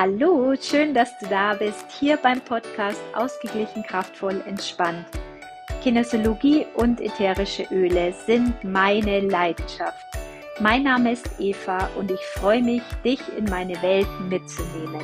Hallo, schön, dass du da bist, hier beim Podcast Ausgeglichen, kraftvoll, entspannt. Kinesiologie und ätherische Öle sind meine Leidenschaft. Mein Name ist Eva und ich freue mich, dich in meine Welt mitzunehmen.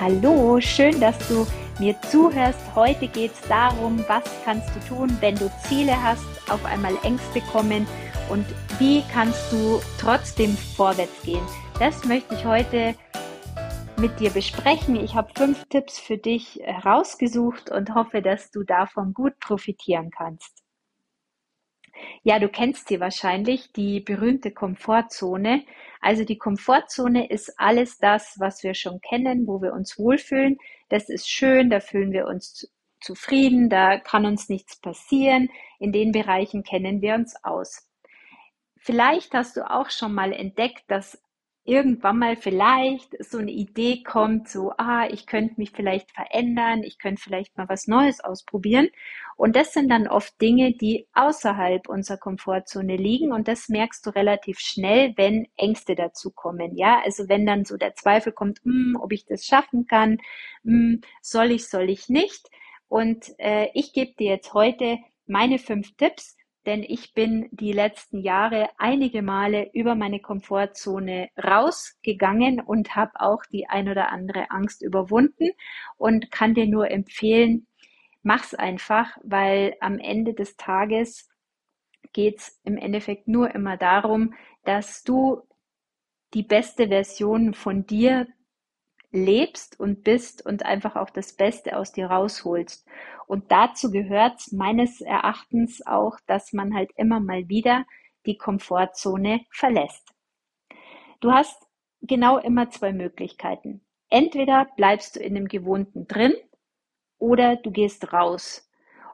Hallo, schön, dass du mir zuhörst. Heute geht es darum, was kannst du tun, wenn du Ziele hast, auf einmal Ängste kommen und wie kannst du trotzdem vorwärts gehen. Das möchte ich heute mit dir besprechen. Ich habe fünf Tipps für dich herausgesucht und hoffe, dass du davon gut profitieren kannst. Ja, du kennst sie wahrscheinlich, die berühmte Komfortzone. Also die Komfortzone ist alles das, was wir schon kennen, wo wir uns wohlfühlen. Das ist schön, da fühlen wir uns zufrieden, da kann uns nichts passieren. In den Bereichen kennen wir uns aus. Vielleicht hast du auch schon mal entdeckt, dass irgendwann mal vielleicht so eine Idee kommt, so, ah, ich könnte mich vielleicht verändern, ich könnte vielleicht mal was Neues ausprobieren. Und das sind dann oft Dinge, die außerhalb unserer Komfortzone liegen. Und das merkst du relativ schnell, wenn Ängste dazu kommen. Ja, also wenn dann so der Zweifel kommt, hm, ob ich das schaffen kann, hm, soll ich, soll ich nicht. Und äh, ich gebe dir jetzt heute meine fünf Tipps, denn ich bin die letzten Jahre einige Male über meine Komfortzone rausgegangen und habe auch die ein oder andere Angst überwunden und kann dir nur empfehlen, mach's einfach, weil am Ende des Tages geht's im Endeffekt nur immer darum, dass du die beste Version von dir lebst und bist und einfach auch das Beste aus dir rausholst. Und dazu gehört meines Erachtens auch, dass man halt immer mal wieder die Komfortzone verlässt. Du hast genau immer zwei Möglichkeiten. Entweder bleibst du in dem Gewohnten drin oder du gehst raus.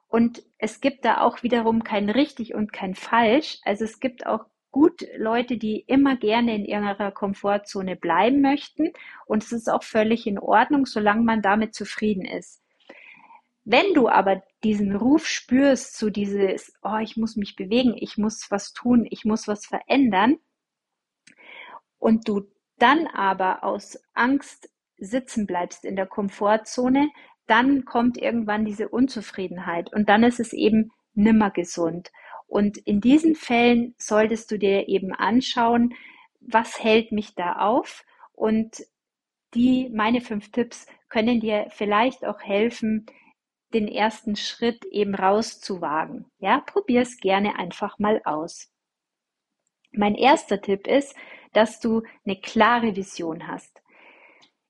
Und es gibt da auch wiederum kein richtig und kein falsch. Also es gibt auch gut Leute, die immer gerne in ihrer Komfortzone bleiben möchten. Und es ist auch völlig in Ordnung, solange man damit zufrieden ist. Wenn du aber diesen Ruf spürst, zu dieses, oh, ich muss mich bewegen, ich muss was tun, ich muss was verändern, und du dann aber aus Angst sitzen bleibst in der Komfortzone, dann kommt irgendwann diese Unzufriedenheit und dann ist es eben nimmer gesund. Und in diesen Fällen solltest du dir eben anschauen, was hält mich da auf und die, meine fünf Tipps können dir vielleicht auch helfen, den ersten Schritt eben rauszuwagen. Ja, probier es gerne einfach mal aus. Mein erster Tipp ist, dass du eine klare Vision hast.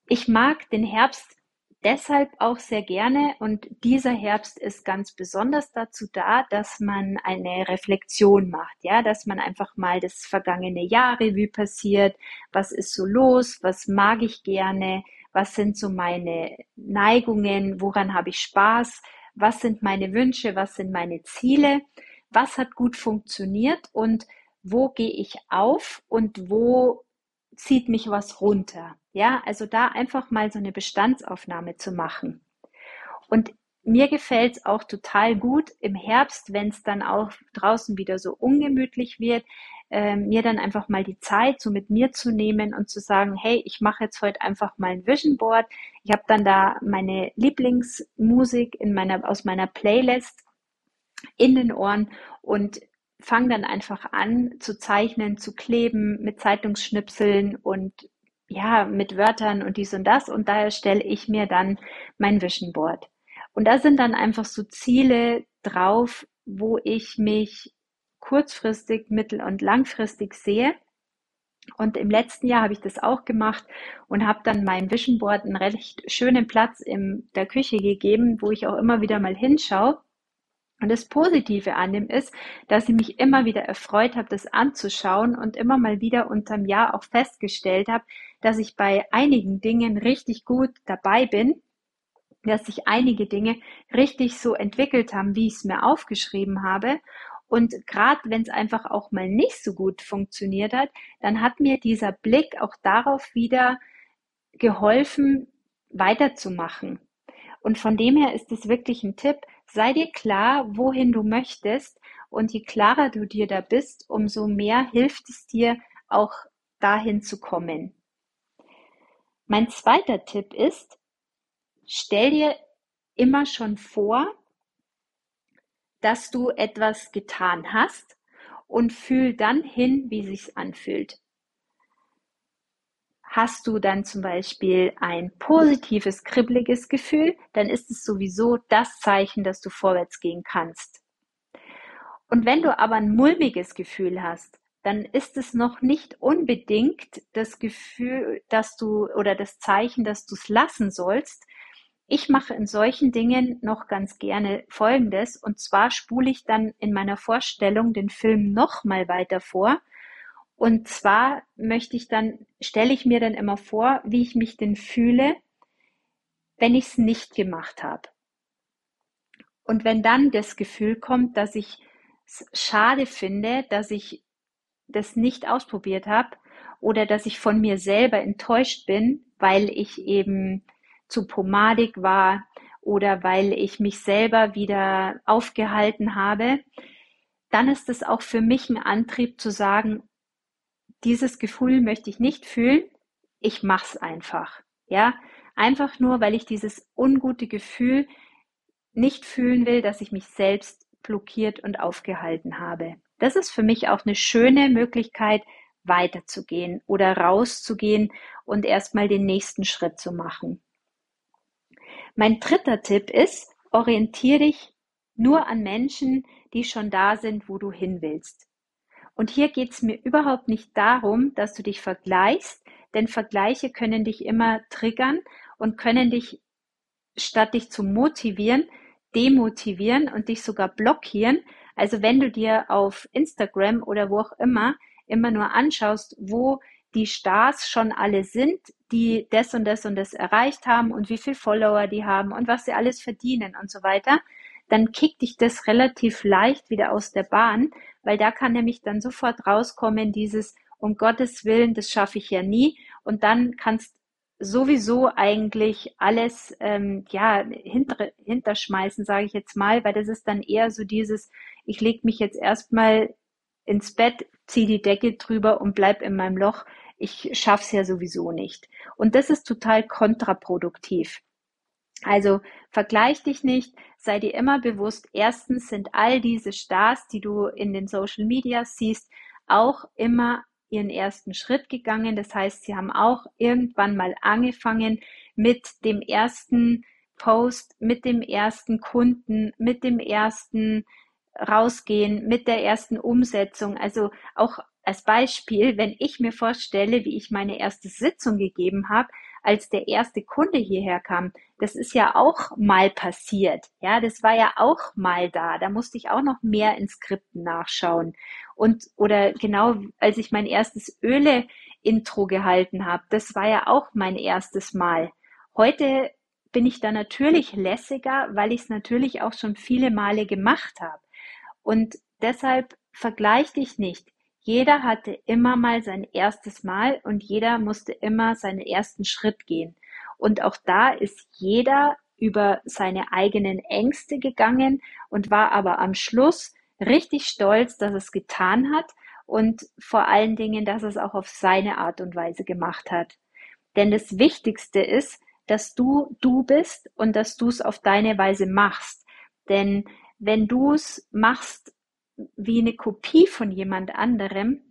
Ich mag den Herbst deshalb auch sehr gerne und dieser Herbst ist ganz besonders dazu da, dass man eine Reflexion macht, ja, dass man einfach mal das vergangene Jahr Revue passiert, was ist so los, was mag ich gerne, was sind so meine Neigungen, woran habe ich Spaß, was sind meine Wünsche, was sind meine Ziele, was hat gut funktioniert? Und wo gehe ich auf? Und wo zieht mich was runter. Ja, also da einfach mal so eine Bestandsaufnahme zu machen. Und mir gefällt es auch total gut im Herbst, wenn es dann auch draußen wieder so ungemütlich wird, äh, mir dann einfach mal die Zeit so mit mir zu nehmen und zu sagen, hey, ich mache jetzt heute einfach mal ein Vision Board. Ich habe dann da meine Lieblingsmusik in meiner, aus meiner Playlist in den Ohren und fange dann einfach an zu zeichnen, zu kleben mit Zeitungsschnipseln und ja, mit Wörtern und dies und das. Und daher stelle ich mir dann mein Vision Board. Und da sind dann einfach so Ziele drauf, wo ich mich kurzfristig, mittel- und langfristig sehe. Und im letzten Jahr habe ich das auch gemacht und habe dann meinem Vision Board einen recht schönen Platz in der Küche gegeben, wo ich auch immer wieder mal hinschaue. Und das Positive an dem ist, dass ich mich immer wieder erfreut habe, das anzuschauen und immer mal wieder unterm Jahr auch festgestellt habe, dass ich bei einigen Dingen richtig gut dabei bin, dass sich einige Dinge richtig so entwickelt haben, wie ich es mir aufgeschrieben habe. Und gerade wenn es einfach auch mal nicht so gut funktioniert hat, dann hat mir dieser Blick auch darauf wieder geholfen, weiterzumachen Und von dem her ist es wirklich ein Tipp, sei dir klar, wohin du möchtest. Und je klarer du dir da bist, umso mehr hilft es dir, auch dahin zu kommen. Mein zweiter Tipp ist, stell dir immer schon vor, dass du etwas getan hast und fühl dann hin, wie sich's anfühlt. Hast du dann zum Beispiel ein positives, kribbeliges Gefühl, dann ist es sowieso das Zeichen, dass du vorwärts gehen kannst. Und wenn du aber ein mulmiges Gefühl hast, dann ist es noch nicht unbedingt das Gefühl, dass du oder das Zeichen, dass du es lassen sollst. Ich mache in solchen Dingen noch ganz gerne Folgendes und zwar spule ich dann in meiner Vorstellung den Film noch mal weiter vor und zwar möchte ich dann stelle ich mir dann immer vor, wie ich mich denn fühle, wenn ich es nicht gemacht habe. Und wenn dann das Gefühl kommt, dass ich es schade finde, dass ich das nicht ausprobiert habe oder dass ich von mir selber enttäuscht bin, weil ich eben zu pomadig war oder weil ich mich selber wieder aufgehalten habe, dann ist es auch für mich ein Antrieb zu sagen, dieses Gefühl möchte ich nicht fühlen, ich mach's einfach. Ja, einfach nur, weil ich dieses ungute Gefühl nicht fühlen will, dass ich mich selbst blockiert und aufgehalten habe. Das ist für mich auch eine schöne Möglichkeit, weiterzugehen oder rauszugehen und erstmal den nächsten Schritt zu machen. Mein dritter Tipp ist, orientiere dich nur an Menschen, die schon da sind, wo du hin willst. Und hier geht es mir überhaupt nicht darum, dass du dich vergleichst, denn Vergleiche können dich immer triggern und können dich, statt dich zu motivieren, demotivieren und dich sogar blockieren, also wenn du dir auf Instagram oder wo auch immer immer nur anschaust, wo die Stars schon alle sind, die das und das und das erreicht haben und wie viel Follower die haben und was sie alles verdienen und so weiter, dann kickt dich das relativ leicht wieder aus der Bahn, weil da kann nämlich dann sofort rauskommen dieses um Gottes Willen, das schaffe ich ja nie und dann kannst sowieso eigentlich alles ähm, ja hinter, hinterschmeißen, sage ich jetzt mal, weil das ist dann eher so dieses, ich lege mich jetzt erstmal ins Bett, ziehe die Decke drüber und bleib in meinem Loch. Ich schaff's ja sowieso nicht. Und das ist total kontraproduktiv. Also vergleich dich nicht, sei dir immer bewusst, erstens sind all diese Stars, die du in den Social Media siehst, auch immer ihren ersten Schritt gegangen. Das heißt, sie haben auch irgendwann mal angefangen mit dem ersten Post, mit dem ersten Kunden, mit dem ersten Rausgehen, mit der ersten Umsetzung. Also auch als Beispiel, wenn ich mir vorstelle, wie ich meine erste Sitzung gegeben habe, als der erste Kunde hierher kam, das ist ja auch mal passiert. Ja, das war ja auch mal da. Da musste ich auch noch mehr in Skripten nachschauen. Und, oder genau, als ich mein erstes Öle-Intro gehalten habe, das war ja auch mein erstes Mal. Heute bin ich da natürlich lässiger, weil ich es natürlich auch schon viele Male gemacht habe. Und deshalb vergleich dich nicht. Jeder hatte immer mal sein erstes Mal und jeder musste immer seinen ersten Schritt gehen. Und auch da ist jeder über seine eigenen Ängste gegangen und war aber am Schluss richtig stolz, dass es getan hat und vor allen Dingen, dass es auch auf seine Art und Weise gemacht hat. Denn das Wichtigste ist, dass du du bist und dass du es auf deine Weise machst. Denn wenn du es machst wie eine Kopie von jemand anderem,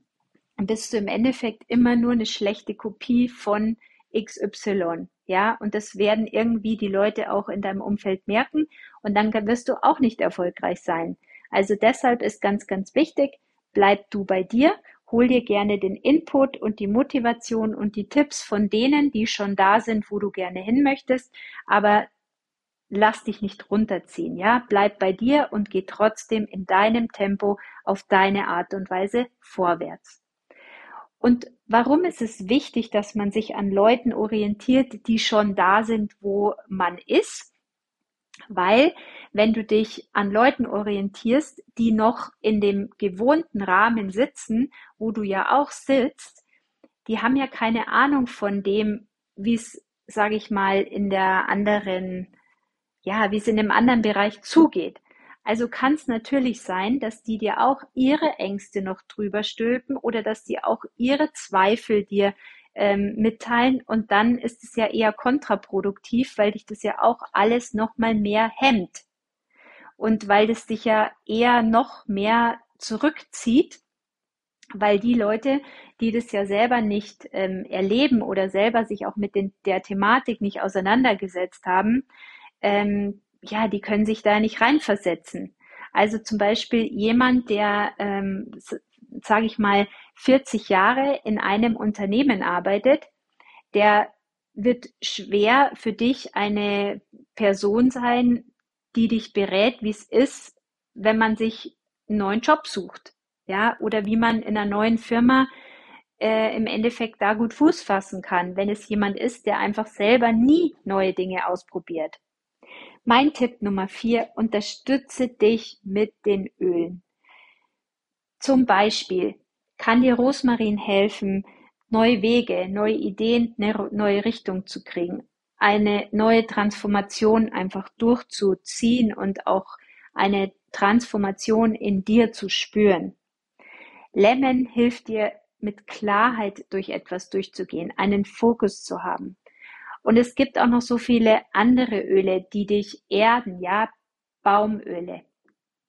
bist du im Endeffekt immer nur eine schlechte Kopie von XY. Ja, und das werden irgendwie die Leute auch in deinem Umfeld merken und dann wirst du auch nicht erfolgreich sein. Also deshalb ist ganz, ganz wichtig, bleib du bei dir, hol dir gerne den Input und die Motivation und die Tipps von denen, die schon da sind, wo du gerne hin möchtest, aber lass dich nicht runterziehen, ja, bleib bei dir und geh trotzdem in deinem Tempo auf deine Art und Weise vorwärts. Und warum ist es wichtig, dass man sich an Leuten orientiert, die schon da sind, wo man ist? Weil, wenn du dich an Leuten orientierst, die noch in dem gewohnten Rahmen sitzen, wo du ja auch sitzt, die haben ja keine Ahnung von dem, wie es, sage ich mal, in der anderen ja, wie es in einem anderen Bereich zugeht. Also kann es natürlich sein, dass die dir auch ihre Ängste noch drüber stülpen oder dass die auch ihre Zweifel dir ähm, mitteilen und dann ist es ja eher kontraproduktiv, weil dich das ja auch alles noch mal mehr hemmt und weil das dich ja eher noch mehr zurückzieht, weil die Leute, die das ja selber nicht ähm, erleben oder selber sich auch mit den, der Thematik nicht auseinandergesetzt haben, ähm, ja, die können sich da nicht reinversetzen. Also zum Beispiel jemand, der, ähm, sage ich mal, 40 Jahre in einem Unternehmen arbeitet, der wird schwer für dich eine Person sein, die dich berät, wie es ist, wenn man sich einen neuen Job sucht, ja, oder wie man in einer neuen Firma äh, im Endeffekt da gut Fuß fassen kann, wenn es jemand ist, der einfach selber nie neue Dinge ausprobiert. Mein Tipp Nummer vier, unterstütze dich mit den Ölen. Zum Beispiel kann dir Rosmarin helfen, neue Wege, neue Ideen, eine neue Richtung zu kriegen, eine neue Transformation einfach durchzuziehen und auch eine Transformation in dir zu spüren. Lemon hilft dir mit Klarheit durch etwas durchzugehen, einen Fokus zu haben. Und es gibt auch noch so viele andere Öle, die dich erden, ja, Baumöle.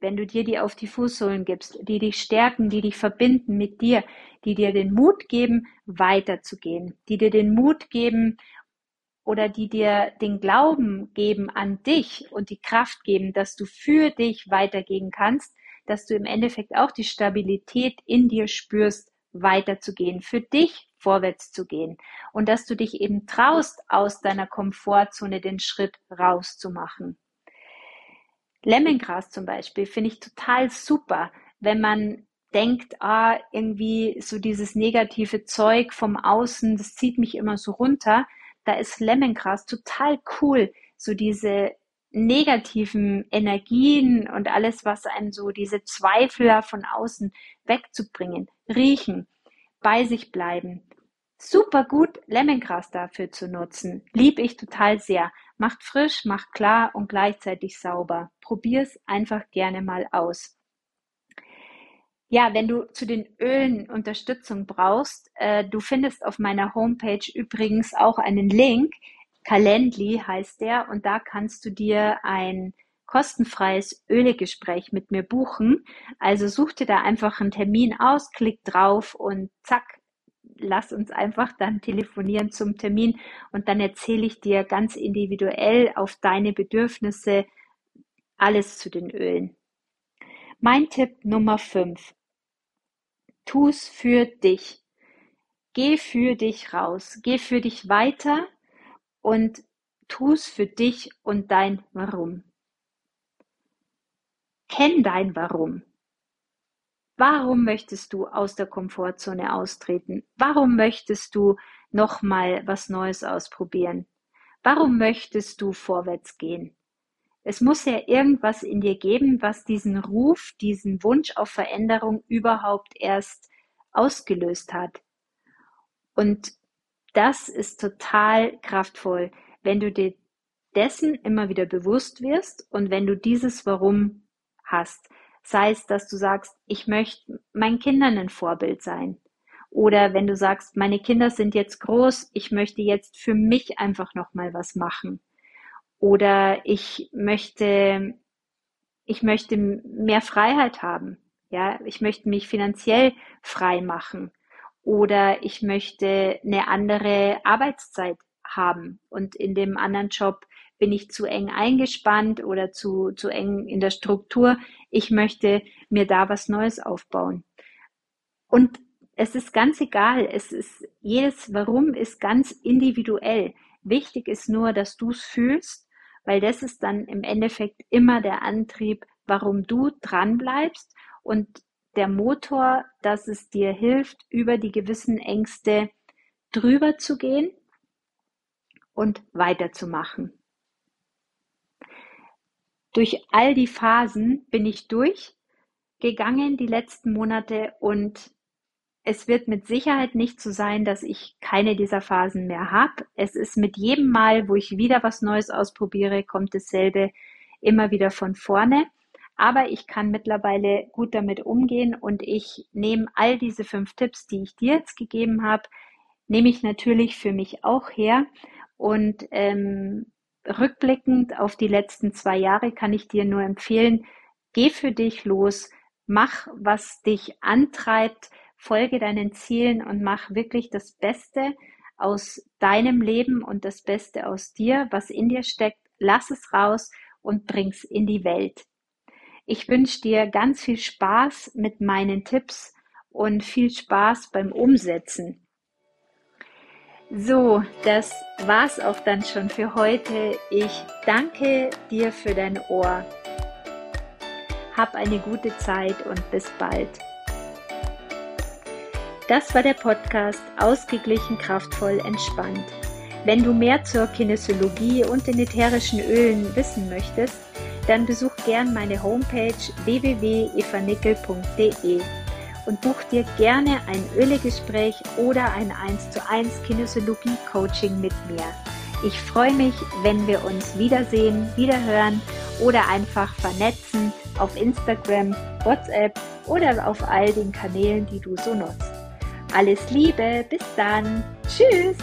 Wenn du dir die auf die Fußsohlen gibst, die dich stärken, die dich verbinden mit dir, die dir den Mut geben, weiterzugehen, die dir den Mut geben oder die dir den Glauben geben an dich und die Kraft geben, dass du für dich weitergehen kannst, dass du im Endeffekt auch die Stabilität in dir spürst, weiterzugehen, für dich vorwärts zu gehen und dass du dich eben traust, aus deiner Komfortzone den Schritt rauszumachen. Lemongras zum Beispiel finde ich total super, wenn man denkt, ah, irgendwie so dieses negative Zeug vom Außen, das zieht mich immer so runter. Da ist Lemongras total cool, so diese negativen Energien und alles, was einem so diese Zweifler von außen wegzubringen. Riechen, bei sich bleiben. Super gut, Lemongras dafür zu nutzen. Lieb ich total sehr. Macht frisch, macht klar und gleichzeitig sauber. Probier's einfach gerne mal aus. Ja, wenn du zu den Ölen Unterstützung brauchst, äh, du findest auf meiner Homepage übrigens auch einen Link. Calendly heißt der und da kannst du dir ein kostenfreies Ölegespräch mit mir buchen. Also such dir da einfach einen Termin aus, klick drauf und zack, lass uns einfach dann telefonieren zum Termin und dann erzähle ich dir ganz individuell auf deine Bedürfnisse alles zu den Ölen. Mein Tipp Nummer 5. Tu's für dich. Geh für dich raus. Geh für dich weiter und tu's für dich und dein Warum. Kenn dein Warum. Warum möchtest du aus der Komfortzone austreten? Warum möchtest du nochmal was Neues ausprobieren? Warum möchtest du vorwärts gehen? Es muss ja irgendwas in dir geben, was diesen Ruf, diesen Wunsch auf Veränderung überhaupt erst ausgelöst hat. Und das ist total kraftvoll, wenn du dir dessen immer wieder bewusst wirst und wenn du dieses Warum hast. Sei es, dass du sagst, ich möchte meinen Kindern ein Vorbild sein. Oder wenn du sagst, meine Kinder sind jetzt groß, ich möchte jetzt für mich einfach nochmal was machen. Oder ich möchte, ich möchte mehr Freiheit haben. Ja, ich möchte mich finanziell frei machen. Oder ich möchte eine andere Arbeitszeit haben und in dem anderen Job bin ich zu eng eingespannt oder zu, zu eng in der Struktur. Ich möchte mir da was Neues aufbauen. Und es ist ganz egal. Es ist, jedes Warum ist ganz individuell. Wichtig ist nur, dass du es fühlst, weil das ist dann im Endeffekt immer der Antrieb, warum du dran bleibst und der Motor, dass es dir hilft, über die gewissen Ängste drüber zu gehen und weiterzumachen. Durch all die Phasen bin ich durchgegangen die letzten Monate und es wird mit Sicherheit nicht so sein, dass ich keine dieser Phasen mehr habe. Es ist mit jedem Mal, wo ich wieder was Neues ausprobiere, kommt dasselbe immer wieder von vorne. Aber ich kann mittlerweile gut damit umgehen und ich nehme all diese fünf Tipps, die ich dir jetzt gegeben habe, nehme ich natürlich für mich auch her. Und ähm, rückblickend auf die letzten zwei Jahre kann ich dir nur empfehlen, geh für dich los, mach, was dich antreibt, folge deinen Zielen und mach wirklich das Beste aus deinem Leben und das Beste aus dir, was in dir steckt. Lass es raus und bring's in die Welt. Ich wünsche dir ganz viel Spaß mit meinen Tipps und viel Spaß beim Umsetzen. So, das war's auch dann schon für heute. Ich danke dir für dein Ohr. Hab eine gute Zeit und bis bald. Das war der Podcast Ausgeglichen, kraftvoll, entspannt. Wenn du mehr zur Kinesiologie und den ätherischen Ölen wissen möchtest, dann besuch gern meine Homepage www.evanickel.de und buch dir gerne ein Ölegespräch oder ein 1 zu 1 Kinesiologie Coaching mit mir. Ich freue mich, wenn wir uns wiedersehen, wiederhören oder einfach vernetzen auf Instagram, WhatsApp oder auf all den Kanälen, die du so nutzt. Alles Liebe, bis dann. Tschüss.